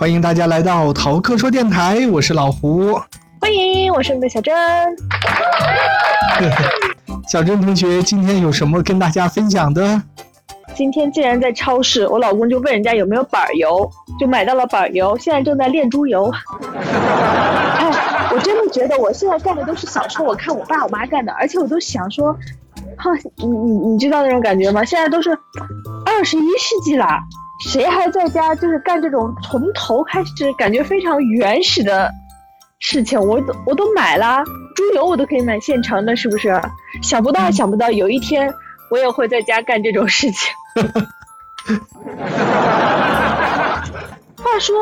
欢迎大家来到淘客说电台，我是老胡。欢迎，我是你的小珍。小珍同学，今天有什么跟大家分享的？今天竟然在超市，我老公就问人家有没有板油，就买到了板油，现在正在炼猪油。哎，我真的觉得我现在干的都是小时候我看我爸我妈干的，而且我都想说，哈，你你你知道那种感觉吗？现在都是二十一世纪了，谁还在家就是干这种从头开始感觉非常原始的事情？我都我都买了猪油，我都可以买现成的，是不是？想不到想不到有一天我也会在家干这种事情。话说，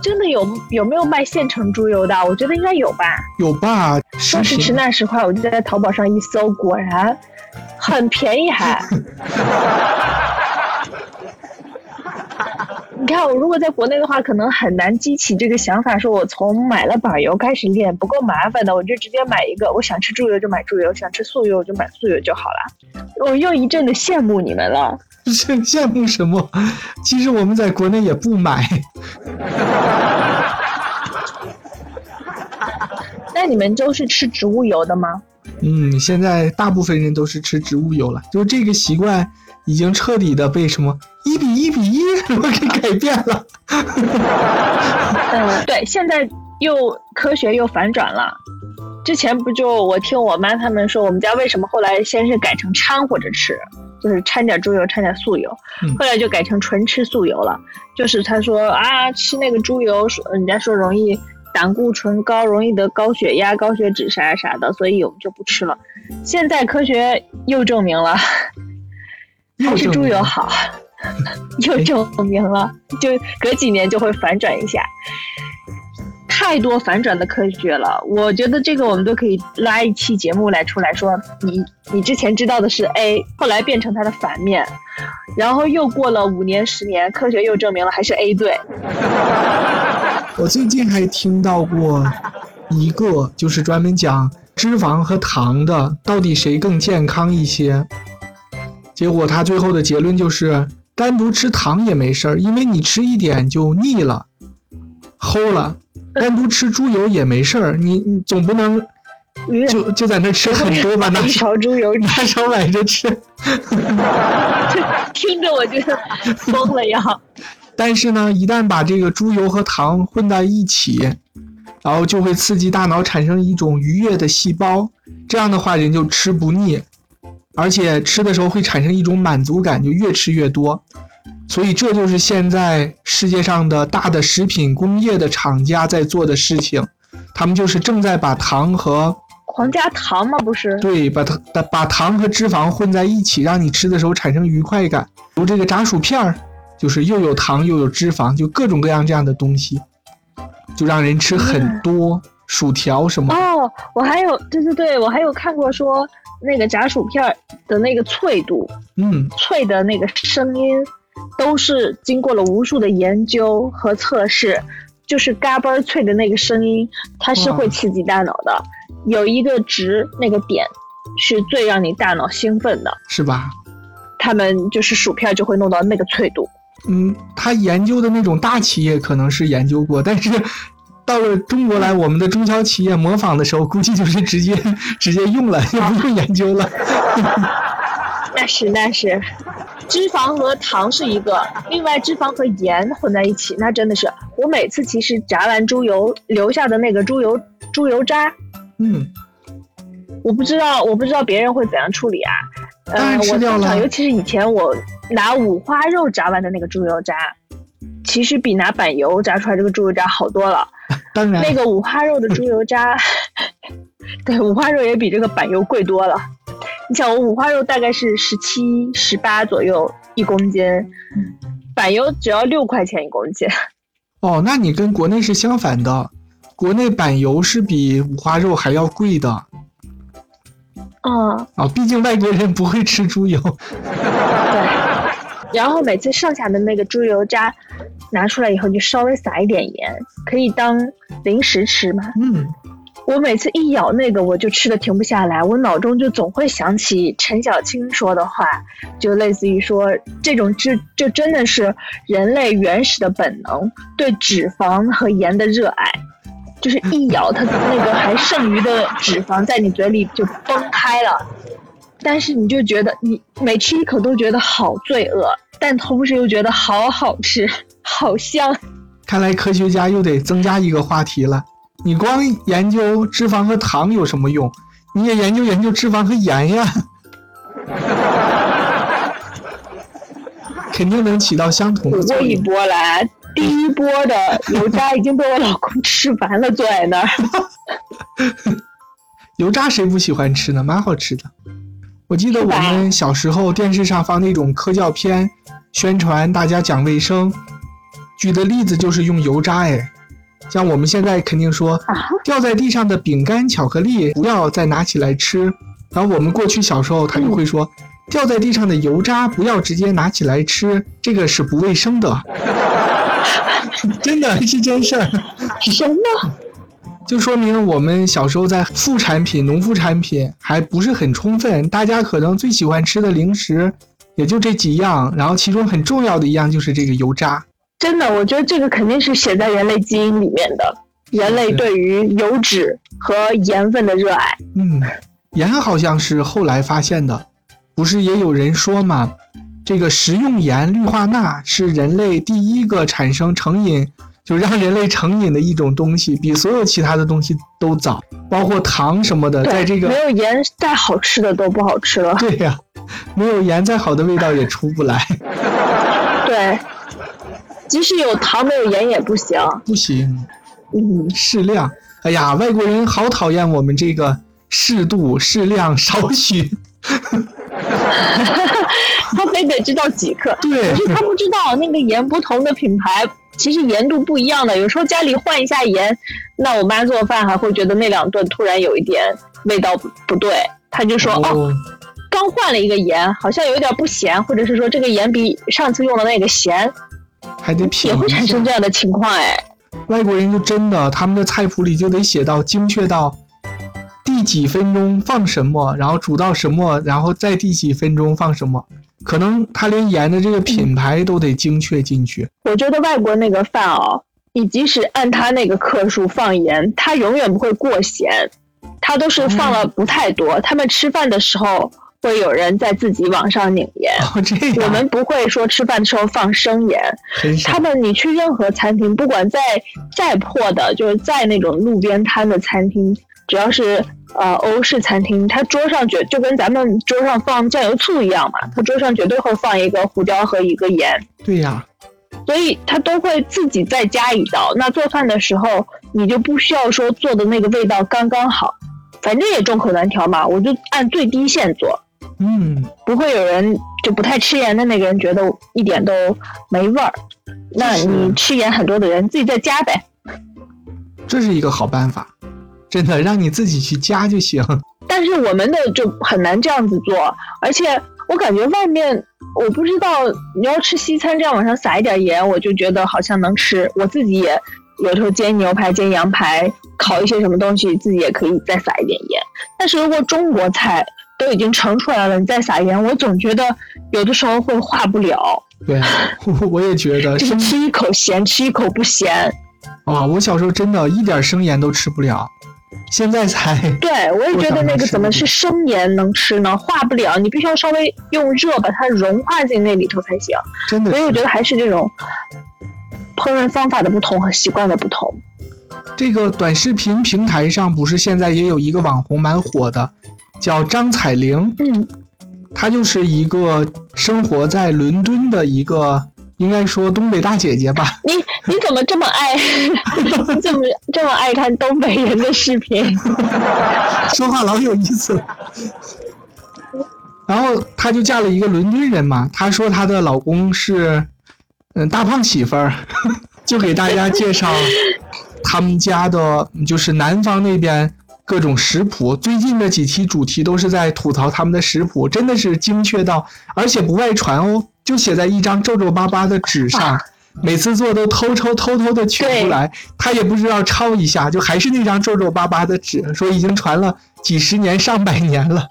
真的有有没有卖现成猪油的？我觉得应该有吧。有吧？说时迟那时快，我就在淘宝上一搜，果然很便宜还。你看，我如果在国内的话，可能很难激起这个想法，说我从买了板油开始练，不够麻烦的，我就直接买一个。我想吃猪油就买猪油，想吃素油我就买素油就好了。我又一阵的羡慕你们了。羡羡慕什么？其实我们在国内也不买。那你们都是吃植物油的吗？嗯，现在大部分人都是吃植物油了，就这个习惯已经彻底的被什么一比一比一 什么给改变了。嗯，对，现在又科学又反转了。之前不就我听我妈他们说，我们家为什么后来先是改成掺和着吃，就是掺点猪油，掺点素油，后来就改成纯吃素油了。就是他说啊，吃那个猪油，说人家说容易胆固醇高，容易得高血压、高血脂啥啥的，所以我们就不吃了。现在科学又证明了，还是猪油好，又证明了，就隔几年就会反转一下。太多反转的科学了，我觉得这个我们都可以拉一期节目来出来说，你你之前知道的是 A，后来变成它的反面，然后又过了五年十年，科学又证明了还是 A 对。我最近还听到过一个，就是专门讲脂肪和糖的，到底谁更健康一些？结果他最后的结论就是，单独吃糖也没事儿，因为你吃一点就腻了，齁了。单独吃猪油也没事儿，你你总不能就就在那吃很多吧？拿一勺猪油，拿勺买着吃，听着我觉得疯了呀！但是呢，一旦把这个猪油和糖混在一起，然后就会刺激大脑产生一种愉悦的细胞，这样的话人就吃不腻，而且吃的时候会产生一种满足感，就越吃越多。所以这就是现在世界上的大的食品工业的厂家在做的事情，他们就是正在把糖和狂加糖吗？不是，对，把糖把糖和脂肪混在一起，让你吃的时候产生愉快感。如这个炸薯片儿，就是又有糖又有脂肪，就各种各样这样的东西，就让人吃很多薯条什么。哦，我还有，对对对，我还有看过说那个炸薯片的那个脆度，嗯，脆的那个声音。都是经过了无数的研究和测试，就是嘎嘣脆的那个声音，它是会刺激大脑的。有一个值，那个点是最让你大脑兴奋的，是吧？他们就是薯片就会弄到那个脆度。嗯，他研究的那种大企业可能是研究过，但是 到了中国来，我们的中小企业模仿的时候，估计就是直接直接用了，就不用研究了。那是那是。脂肪和糖是一个，另外脂肪和盐混在一起，那真的是我每次其实炸完猪油留下的那个猪油猪油渣，嗯，我不知道我不知道别人会怎样处理啊，嗯，我通常尤其是以前我拿五花肉炸完的那个猪油渣，其实比拿板油炸出来这个猪油渣好多了，当然那个五花肉的猪油渣，对五花肉也比这个板油贵多了。你想，我五花肉大概是十七、十八左右一公斤，板油只要六块钱一公斤。哦，那你跟国内是相反的，国内板油是比五花肉还要贵的。啊啊，毕竟外国人不会吃猪油。对，然后每次剩下的那个猪油渣拿出来以后，就稍微撒一点盐，可以当零食吃嘛。嗯。我每次一咬那个，我就吃的停不下来，我脑中就总会想起陈小青说的话，就类似于说这种这就真的是人类原始的本能，对脂肪和盐的热爱，就是一咬它那个还剩余的脂肪在你嘴里就崩开了，但是你就觉得你每吃一口都觉得好罪恶，但同时又觉得好好吃，好香。看来科学家又得增加一个话题了。你光研究脂肪和糖有什么用？你也研究研究脂肪和盐呀，肯定能起到相同的作用。一波来，第一波的油渣已经被我老公吃完了，坐在那儿。油渣谁不喜欢吃呢？蛮好吃的。我记得我们小时候电视上放那种科教片，宣传大家讲卫生，举的例子就是用油渣哎。像我们现在肯定说，掉在地上的饼干、巧克力不要再拿起来吃。然后我们过去小时候，他就会说，掉在地上的油渣不要直接拿起来吃，这个是不卫生的。真的是真事儿。什么？就说明我们小时候在副产品、农副产品还不是很充分，大家可能最喜欢吃的零食也就这几样，然后其中很重要的一样就是这个油渣。真的，我觉得这个肯定是写在人类基因里面的，人类对于油脂和盐分的热爱。嗯，盐好像是后来发现的，不是也有人说吗？这个食用盐氯化钠是人类第一个产生成瘾，就让人类成瘾的一种东西，比所有其他的东西都早，包括糖什么的，在这个没有盐再好吃的都不好吃了。对呀，没有盐再好的味道也出不来。对。即使有糖没有盐也不行，不行，嗯，适量。哎呀，外国人好讨厌我们这个适度、适量、少许。他非得知道几克，对，可是他不知道那个盐不同的品牌其实盐度不一样的。有时候家里换一下盐，那我妈做饭还会觉得那两顿突然有一点味道不不对，他就说哦，刚换了一个盐，好像有点不咸，或者是说这个盐比上次用的那个咸。还得品，也会产生这样的情况哎。外国人就真的，他们的菜谱里就得写到精确到第几分钟放什么，然后煮到什么，然后再第几分钟放什么。可能他连盐的这个品牌都得精确进去。我觉得外国那个饭哦，你即使按他那个克数放盐，他永远不会过咸，他都是放了不太多。他们吃饭的时候。会有人在自己往上拧盐，我们不会说吃饭的时候放生盐。他们，你去任何餐厅，不管再再破的，就是在那种路边摊的餐厅，只要是呃欧式餐厅，他桌上绝就跟咱们桌上放酱油醋一样嘛，他桌上绝对会放一个胡椒和一个盐。对呀，所以他都会自己再加一道。那做饭的时候，你就不需要说做的那个味道刚刚好，反正也众口难调嘛，我就按最低限做。嗯，不会有人就不太吃盐的那个人觉得一点都没味儿。那你吃盐很多的人自己再加呗。这是一个好办法，真的让你自己去加就行。但是我们的就很难这样子做，而且我感觉外面我不知道你要吃西餐这样往上撒一点盐，我就觉得好像能吃。我自己也有时候煎牛排、煎羊排、烤一些什么东西，自己也可以再撒一点盐。但是如果中国菜，都已经盛出来了，你再撒盐，我总觉得有的时候会化不了。对，我也觉得，就是吃一口咸，吃一口不咸。啊，我小时候真的一点生盐都吃不了，现在才。对，我也觉得那个怎么是生盐能吃呢？化不了，你必须要稍微用热把它融化进那里头才行。真的。所以我觉得还是这种烹饪方法的不同和习惯的不同。这个短视频平台上不是现在也有一个网红蛮火的。叫张彩玲，嗯，她就是一个生活在伦敦的一个，应该说东北大姐姐吧。你你怎么这么爱，这么这么爱看东北人的视频？说话老有意思。然后她就嫁了一个伦敦人嘛，她说她的老公是，嗯，大胖媳妇儿，就给大家介绍他们家的，就是南方那边。各种食谱，最近的几期主题都是在吐槽他们的食谱，真的是精确到，而且不外传哦，就写在一张皱皱巴巴的纸上，每次做都偷偷偷偷的取出来，他也不知道抄一下，就还是那张皱皱巴巴的纸，说已经传了几十年、上百年了。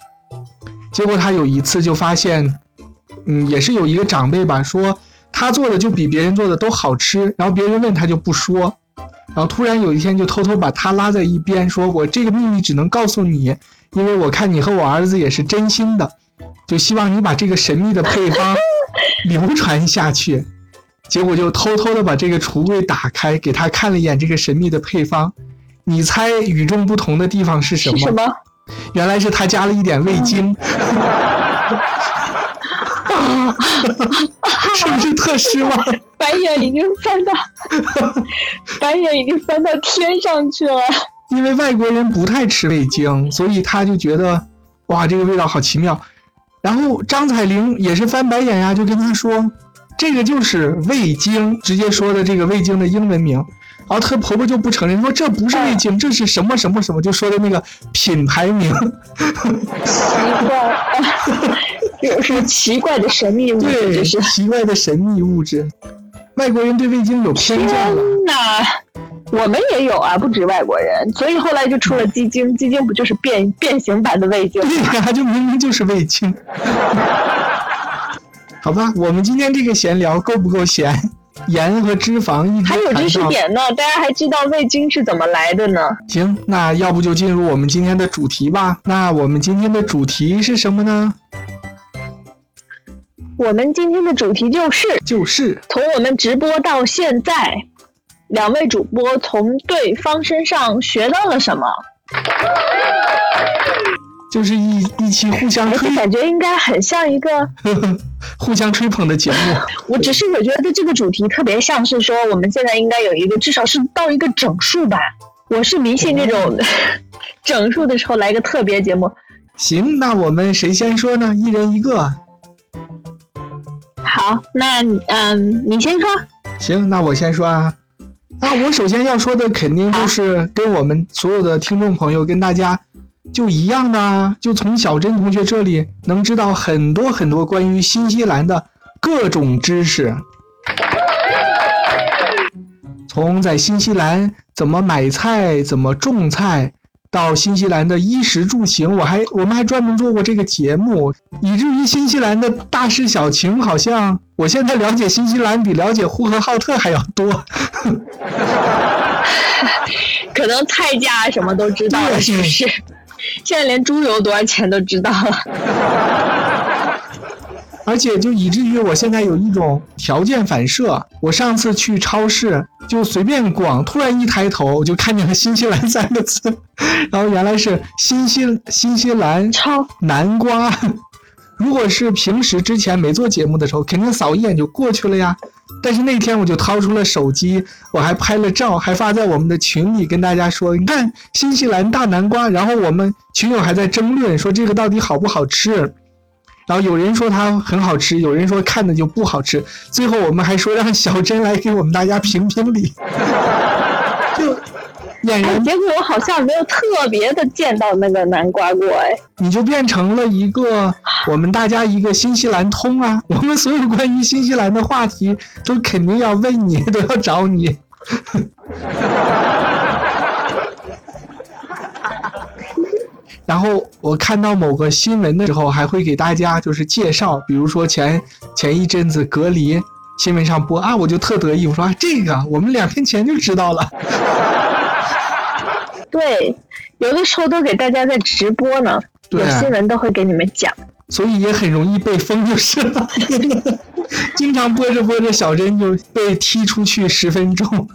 结果他有一次就发现，嗯，也是有一个长辈吧，说他做的就比别人做的都好吃，然后别人问他就不说，然后突然有一天就偷偷把他拉在一边，说我这个秘密只能告诉你，因为我看你和我儿子也是真心的，就希望你把这个神秘的配方 流传下去。结果就偷偷的把这个橱柜打开，给他看了一眼这个神秘的配方。你猜与众不同的地方是什么？什么？原来是他加了一点味精。是不是特失望？白眼已经翻到，白眼已经翻到天上去了。因为外国人不太吃味精，所以他就觉得，哇，这个味道好奇妙。然后张彩玲也是翻白眼呀，就跟他说。这个就是味精，直接说的这个味精的英文名，然后她婆婆就不承认，说这不是味精，这是什么什么什么，就说的那个品牌名。奇怪，有什么奇怪的神秘物质？对，是奇怪的神秘物质。外国人对味精有偏见了。天哪，我们也有啊，不止外国人，所以后来就出了鸡精，鸡精不就是变变形版的味精？对呀，就明明就是味精。好吧，我们今天这个闲聊够不够闲？盐和脂肪一直还有知识点呢，大家还知道味精是怎么来的呢？行，那要不就进入我们今天的主题吧。那我们今天的主题是什么呢？我们今天的主题就是就是从我们直播到现在，两位主播从对方身上学到了什么？就是一一期互相吹，感觉应该很像一个 互相吹捧的节目。我只是我觉得这个主题特别像是说，我们现在应该有一个至少是到一个整数吧。我是迷信这种 整数的时候来一个特别节目。行，那我们谁先说呢？一人一个。好，那嗯，你先说。行，那我先说啊。那我首先要说的肯定就是跟我们所有的听众朋友跟大家。就一样的，就从小珍同学这里能知道很多很多关于新西兰的各种知识，从在新西兰怎么买菜、怎么种菜，到新西兰的衣食住行，我还我们还专门做过这个节目，以至于新西兰的大事小情，好像我现在了解新西兰比了解呼和浩特还要多。可能菜价什么都知道了，是不是？现在连猪油多少钱都知道了，而且就以至于我现在有一种条件反射。我上次去超市就随便逛，突然一抬头就看见了“新西兰”三个字，然后原来是新西新西兰超南瓜。如果是平时之前没做节目的时候，肯定扫一眼就过去了呀。但是那天我就掏出了手机，我还拍了照，还发在我们的群里跟大家说：“你看新西兰大南瓜。”然后我们群友还在争论说这个到底好不好吃，然后有人说它很好吃，有人说看的就不好吃。最后我们还说让小珍来给我们大家评评理。就。演员，结果我好像没有特别的见到那个南瓜过哎，你就变成了一个我们大家一个新西兰通啊，我们所有关于新西兰的话题都肯定要问你，都要找你。然后我看到某个新闻的时候，还会给大家就是介绍，比如说前前一阵子隔离新闻上播啊，我就特得意，我说啊这个我们两天前就知道了。对，有的时候都给大家在直播呢，有新闻都会给你们讲，所以也很容易被封就是了。经常播着播着，小珍就被踢出去十分钟。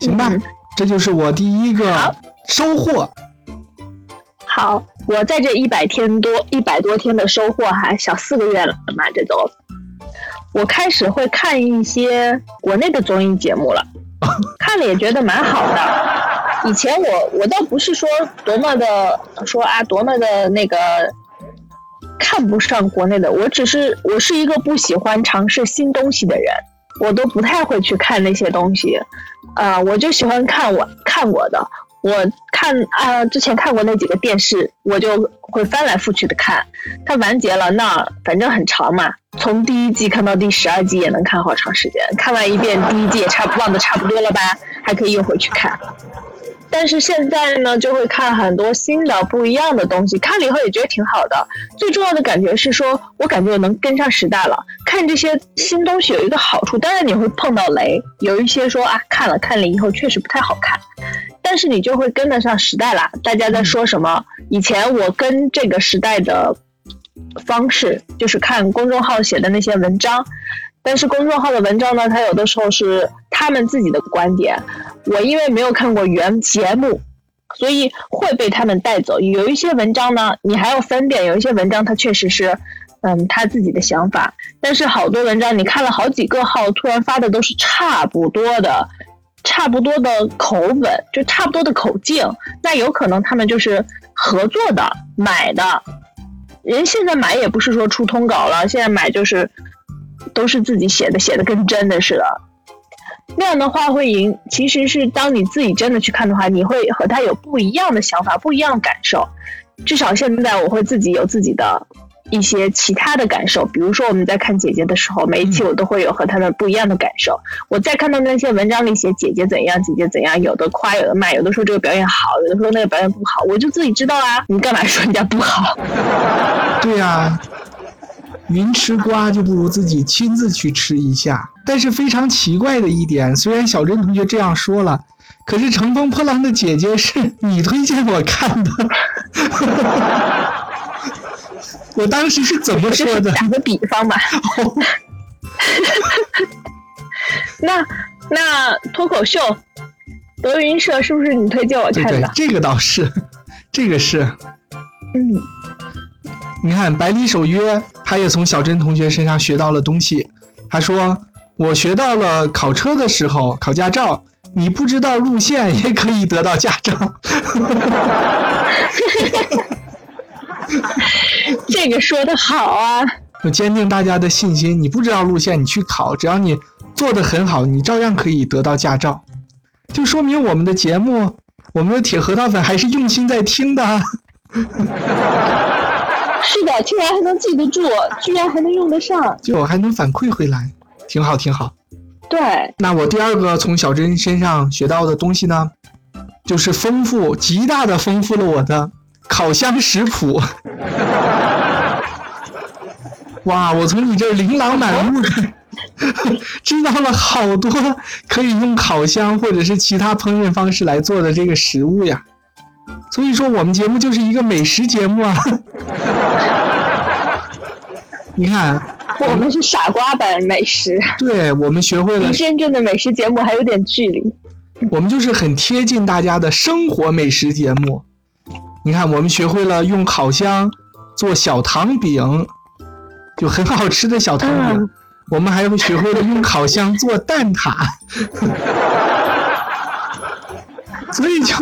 行吧，这就是我第一个收获。好，我在这一百天多一百多天的收获还小四个月了嘛，这都，我开始会看一些国内的综艺节目了，看了也觉得蛮好的。以前我我倒不是说多么的说啊多么的那个看不上国内的，我只是我是一个不喜欢尝试新东西的人，我都不太会去看那些东西，啊，我就喜欢看我看我的，我看啊，之前看过那几个电视，我就会翻来覆去的看。它完结了，那反正很长嘛，从第一季看到第十二季也能看好长时间。看完一遍第一季也差不忘的差不多了吧，还可以又回去看。但是现在呢，就会看很多新的不一样的东西，看了以后也觉得挺好的。最重要的感觉是说，我感觉我能跟上时代了。看这些新东西有一个好处，当然你会碰到雷，有一些说啊，看了看了以后确实不太好看，但是你就会跟得上时代啦。大家在说什么？以前我跟这个时代的方式就是看公众号写的那些文章。但是公众号的文章呢，它有的时候是他们自己的观点，我因为没有看过原节目，所以会被他们带走。有一些文章呢，你还要分辨，有一些文章它确实是，嗯，他自己的想法。但是好多文章你看了好几个号，突然发的都是差不多的，差不多的口吻，就差不多的口径，那有可能他们就是合作的买的。人现在买也不是说出通稿了，现在买就是。都是自己写的，写的跟真的似的。那样的话会赢。其实是当你自己真的去看的话，你会和他有不一样的想法，不一样的感受。至少现在我会自己有自己的一些其他的感受。比如说我们在看姐姐的时候，每一期我都会有和他们不一样的感受。我在看到那些文章里写姐姐怎样，姐姐怎样，有的夸，有的骂，有的说这个表演好，有的说那个表演不好，我就自己知道啊。你干嘛说人家不好？对啊。云吃瓜就不如自己亲自去吃一下。但是非常奇怪的一点，虽然小珍同学这样说了，可是《乘风破浪的姐姐》是你推荐我看的。我当时是怎么说的？打个比方吧。那那脱口秀德云社是不是你推荐我看的？这个倒是，这个是。嗯。你看，百里守约，他也从小珍同学身上学到了东西。他说：“我学到了考车的时候考驾照，你不知道路线也可以得到驾照。”这个说的好啊！我坚定大家的信心。你不知道路线，你去考，只要你做的很好，你照样可以得到驾照。就说明我们的节目，我们的铁核桃粉还是用心在听的。是的，居然还能记得住，居然还能用得上，就我还能反馈回来，挺好，挺好。对，那我第二个从小珍身上学到的东西呢，就是丰富，极大的丰富了我的烤箱食谱。哇，我从你这琳琅满目的，知道了好多可以用烤箱或者是其他烹饪方式来做的这个食物呀。所以说，我们节目就是一个美食节目啊！你看，我们是傻瓜版美食。对，我们学会了。离真正的美食节目还有点距离。我们就是很贴近大家的生活美食节目。你看，我们学会了用烤箱做小糖饼，就很好吃的小糖饼。我们还会学会了用烤箱做蛋挞。所以就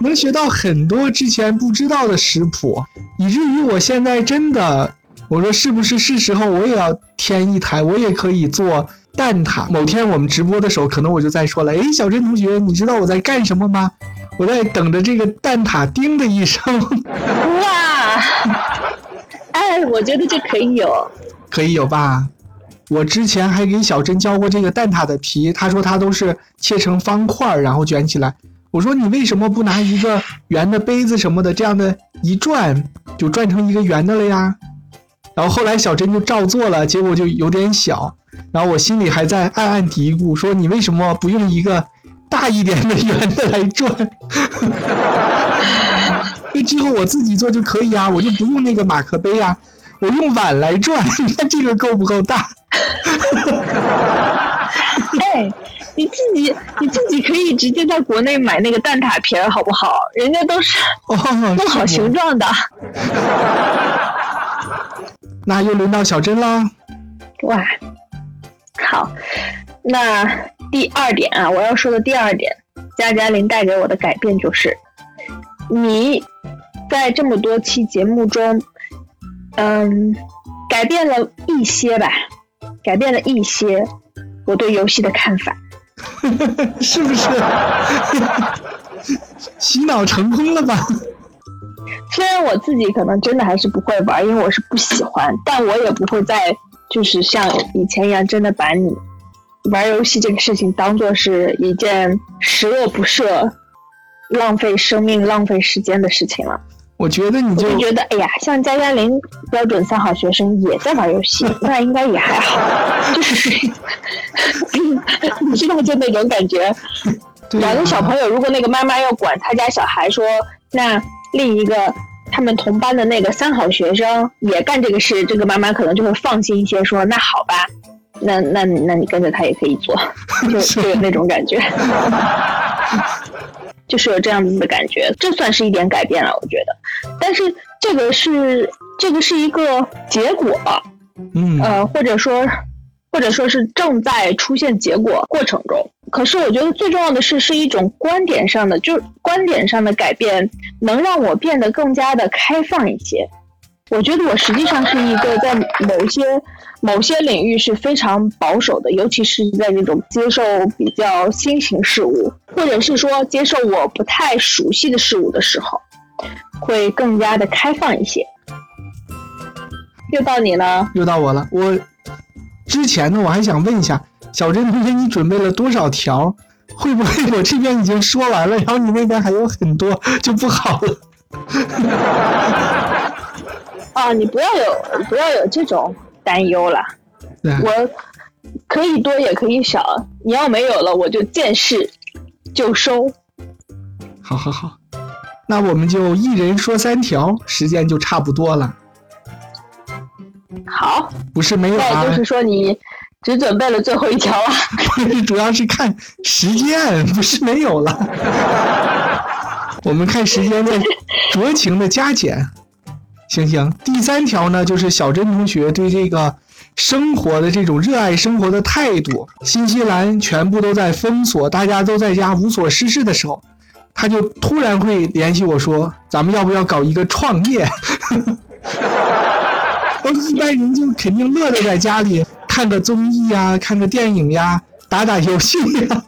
能学到很多之前不知道的食谱，以至于我现在真的，我说是不是是时候我也要添一台，我也可以做蛋挞。某天我们直播的时候，可能我就在说了，哎，小珍同学，你知道我在干什么吗？我在等着这个蛋挞叮的一声。哇，哎，我觉得这可以有，可以有吧？我之前还给小珍教过这个蛋挞的皮，她说她都是切成方块，然后卷起来。我说你为什么不拿一个圆的杯子什么的，这样的一转就转成一个圆的了呀？然后后来小珍就照做了，结果就有点小。然后我心里还在暗暗嘀咕，说你为什么不用一个大一点的圆的来转？那之后我自己做就可以啊，我就不用那个马克杯啊，我用碗来转，你看这个够不够大？哎。你自己你自己可以直接在国内买那个蛋挞皮儿，好不好？人家都是弄好形状的。那又轮到小珍啦。哇，好，那第二点啊，我要说的第二点，加加林带给我的改变就是，你在这么多期节目中，嗯，改变了一些吧，改变了一些我对游戏的看法。是不是？洗脑成功了吧？虽然我自己可能真的还是不会玩，因为我是不喜欢，但我也不会再就是像以前一样，真的把你玩游戏这个事情当做是一件十恶不赦、浪费生命、浪费时间的事情了。我觉得你就觉得，哎呀，像加加林标准三好学生也在玩游戏，那应该也还好，就是 你知道就那种感觉。两个小朋友，如果那个妈妈要管他家小孩，说那另一个他们同班的那个三好学生也干这个事，这个妈妈可能就会放心一些，说那好吧，那那那你跟着他也可以做，就就有那种感觉，就是有这样子的感觉，这算是一点改变了，我觉得。但是这个是这个是一个结果，嗯，呃，或者说。或者说是正在出现结果过程中，可是我觉得最重要的是是一种观点上的，就是观点上的改变，能让我变得更加的开放一些。我觉得我实际上是一个在某些某些领域是非常保守的，尤其是在那种接受比较新型事物，或者是说接受我不太熟悉的事物的时候，会更加的开放一些。又到你了，又到我了，我。之前呢，我还想问一下小珍同学，你准备了多少条？会不会我这边已经说完了，然后你那边还有很多就不好了？啊，你不要有不要有这种担忧了。我可以多也可以少，你要没有了，我就见势就收。好好好，那我们就一人说三条，时间就差不多了。好，不是没有啊，就是说你只准备了最后一条啊。不是，主要是看时间，不是没有了。我们看时间在酌情的加减，行行。第三条呢，就是小珍同学对这个生活的这种热爱生活的态度。新西兰全部都在封锁，大家都在家无所事事的时候，他就突然会联系我说：“咱们要不要搞一个创业？” 一般人就肯定乐得在家里看个综艺呀，看个电影呀，打打游戏呀，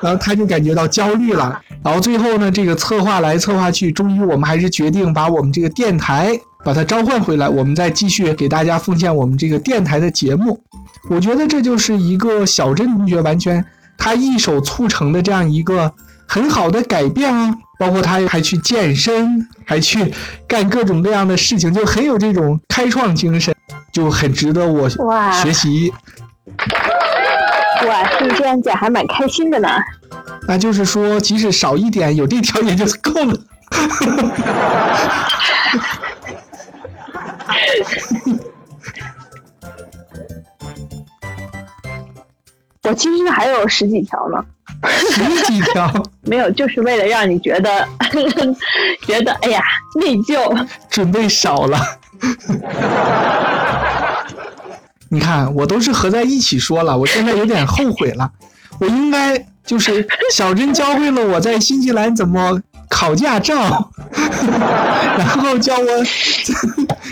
然后他就感觉到焦虑了。然后最后呢，这个策划来策划去，终于我们还是决定把我们这个电台把它召唤回来，我们再继续给大家奉献我们这个电台的节目。我觉得这就是一个小镇同学完全他一手促成的这样一个很好的改变啊。包括他还去健身，还去干各种各样的事情，就很有这种开创精神，就很值得我学习。哇，听这样讲还蛮开心的呢。那就是说，即使少一点，有这条也就够了。我其实还有十几条呢。十几条 没有，就是为了让你觉得觉得哎呀内疚，准备少了。你看，我都是合在一起说了，我现在有点后悔了。我应该就是小珍教会了我在新西兰怎么考驾照，然后教我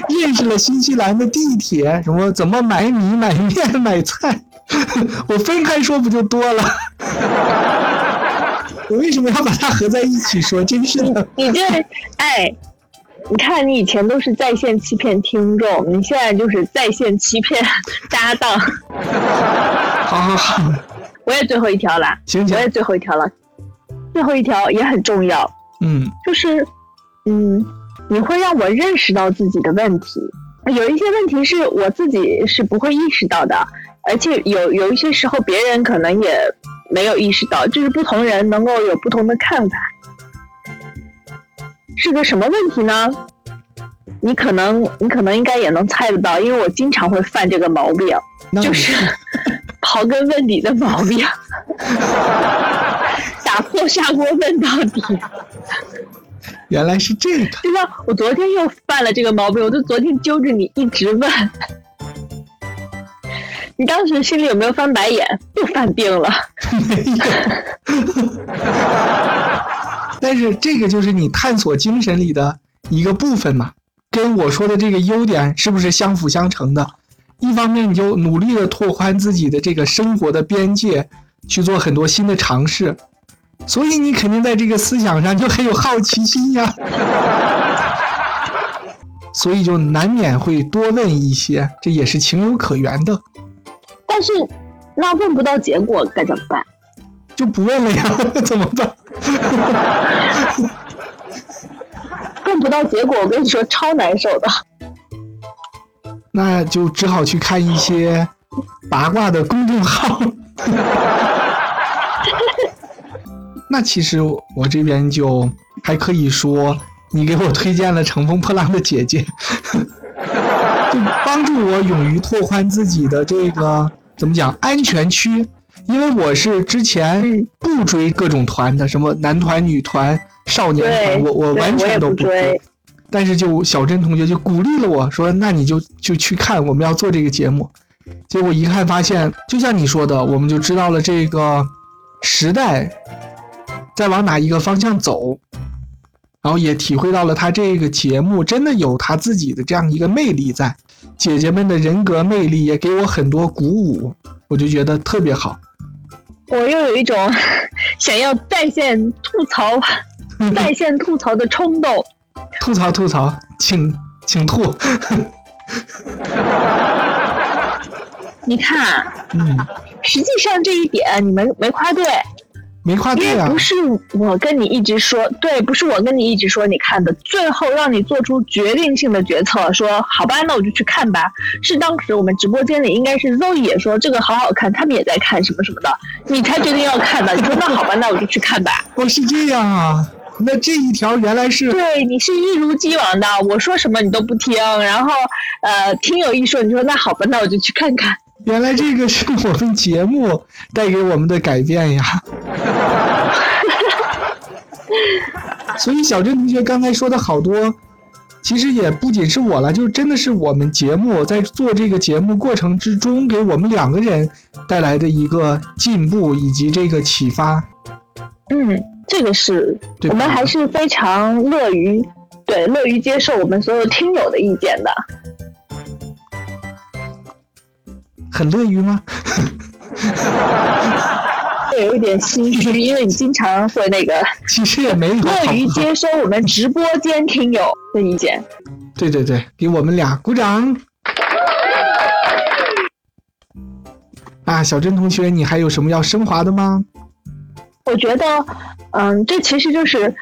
认识了新西兰的地铁，什么怎么买米、买面、买菜。我分开说不就多了？我为什么要把它合在一起说？真是的！你这，哎，你看你以前都是在线欺骗听众，你现在就是在线欺骗搭档。好好好，我也最后一条了。行行，我也最后一条了。最后一条也很重要。嗯，就是，嗯，你会让我认识到自己的问题。有一些问题是我自己是不会意识到的。而且有有一些时候，别人可能也没有意识到，就是不同人能够有不同的看法，是个什么问题呢？你可能你可能应该也能猜得到，因为我经常会犯这个毛病，就是 刨根问底的毛病，打破砂锅问到底。原来是这个。对吧？我昨天又犯了这个毛病，我就昨天揪着你一直问。你当时心里有没有翻白眼？又犯病了？没有。但是这个就是你探索精神里的一个部分嘛，跟我说的这个优点是不是相辅相成的？一方面你就努力的拓宽自己的这个生活的边界，去做很多新的尝试；所以你肯定在这个思想上就很有好奇心呀，所以就难免会多问一些，这也是情有可原的。但是，那问不到结果该怎么办？就不问了呀，怎么办？问不到结果，我跟你说超难受的。那就只好去看一些八卦的公众号。那其实我这边就还可以说，你给我推荐了《乘风破浪的姐姐》，就帮助我勇于拓宽自己的这个怎么讲安全区。因为我是之前不追各种团的，什么男团、女团、少年团，我我完全都不追。但是就小珍同学就鼓励了我说：“那你就就去看，我们要做这个节目。”结果一看发现，就像你说的，我们就知道了这个时代在往哪一个方向走，然后也体会到了他这个节目真的有他自己的这样一个魅力在，姐姐们的人格魅力也给我很多鼓舞，我就觉得特别好。我又有一种 想要在线吐槽、在线吐槽的冲动。吐槽吐槽，请请吐。你看，嗯，实际上这一点你们没夸对。没夸对啊！不是我跟你一直说，对，不是我跟你一直说，你看的，最后让你做出决定性的决策，说好吧，那我就去看吧。是当时我们直播间里应该是 Zoe 也说这个好好看，他们也在看什么什么的，你才决定要看的。你说那好吧，那我就去看吧。哦，是这样啊，那这一条原来是对，你是一如既往的，我说什么你都不听，然后呃，听友一说，你说那好吧，那我就去看看。原来这个是我们节目带给我们的改变呀！所以小郑同学刚才说的好多，其实也不仅是我了，就是真的是我们节目在做这个节目过程之中，给我们两个人带来的一个进步以及这个启发。嗯，这个是我们还是非常乐于对乐于接受我们所有听友的意见的。很乐于吗？会有一点心虚，因为你经常会那个。其实也没有。乐于接收我们直播间听友的意见。对对对，给我们俩鼓掌。啊，小珍同学，你还有什么要升华的吗？我觉得，嗯，这其实就是。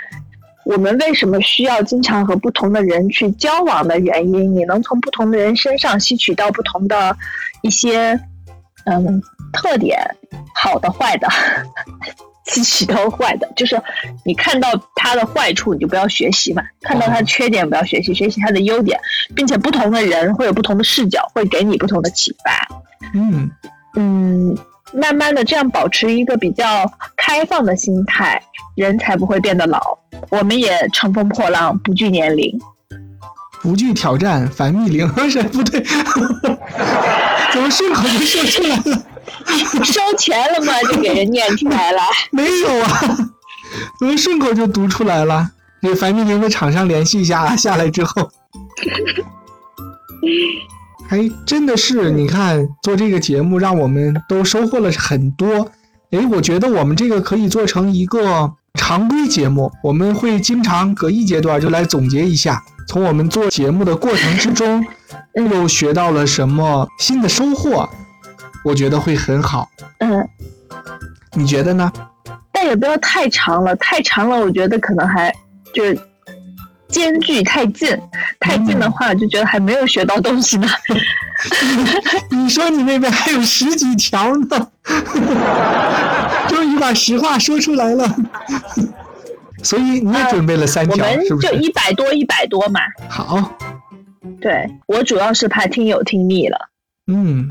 我们为什么需要经常和不同的人去交往的原因？你能从不同的人身上吸取到不同的一些嗯特点，好的、坏的，吸取到坏的，就是你看到他的坏处，你就不要学习嘛；看到他的缺点，不要学习，学习他的优点，并且不同的人会有不同的视角，会给你不同的启发。嗯嗯。慢慢的，这样保持一个比较开放的心态，人才不会变得老。我们也乘风破浪，不惧年龄，不惧挑战，反逆龄。是不对，怎么顺口就说出来了？收钱了吗？就给人念出来了？没有啊，怎么顺口就读出来了？给樊密林的厂商联系一下，下来之后。还真的是，你看做这个节目，让我们都收获了很多。哎，我觉得我们这个可以做成一个常规节目，我们会经常隔一阶段就来总结一下，从我们做节目的过程之中又学到了什么新的收获，我觉得会很好。嗯，你觉得呢？但也不要太长了，太长了，我觉得可能还就是。间距太近，太近的话就觉得还没有学到东西呢。你说你那边还有十几条呢，终于把实话说出来了。所以你也准备了三条，是不是？就一百多，一百多嘛。好。对我主要是怕听友听腻了。嗯，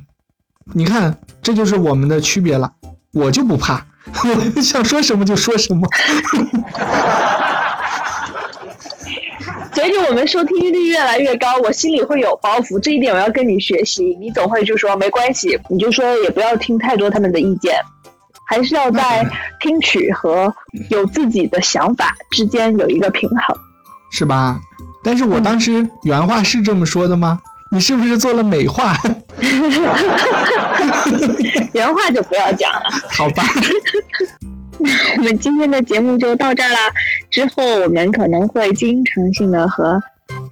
你看，这就是我们的区别了。我就不怕，我想说什么就说什么。随着我们收听率越来越高，我心里会有包袱，这一点我要跟你学习。你总会就说没关系，你就说也不要听太多他们的意见，还是要在听取和有自己的想法之间有一个平衡，是吧？但是我当时原话是这么说的吗？你是不是做了美化？原话就不要讲了，好吧。那 我们今天的节目就到这儿啦。之后我们可能会经常性的和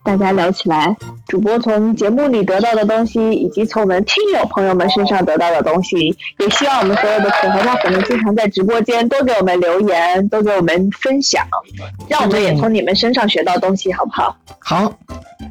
大家聊起来，主播从节目里得到的东西，以及从我们听友朋友们身上得到的东西，也希望我们所有的粉红大粉们经常在直播间多给我们留言，多给我们分享，让我们也从你们身上学到东西，好不好？好。嗯。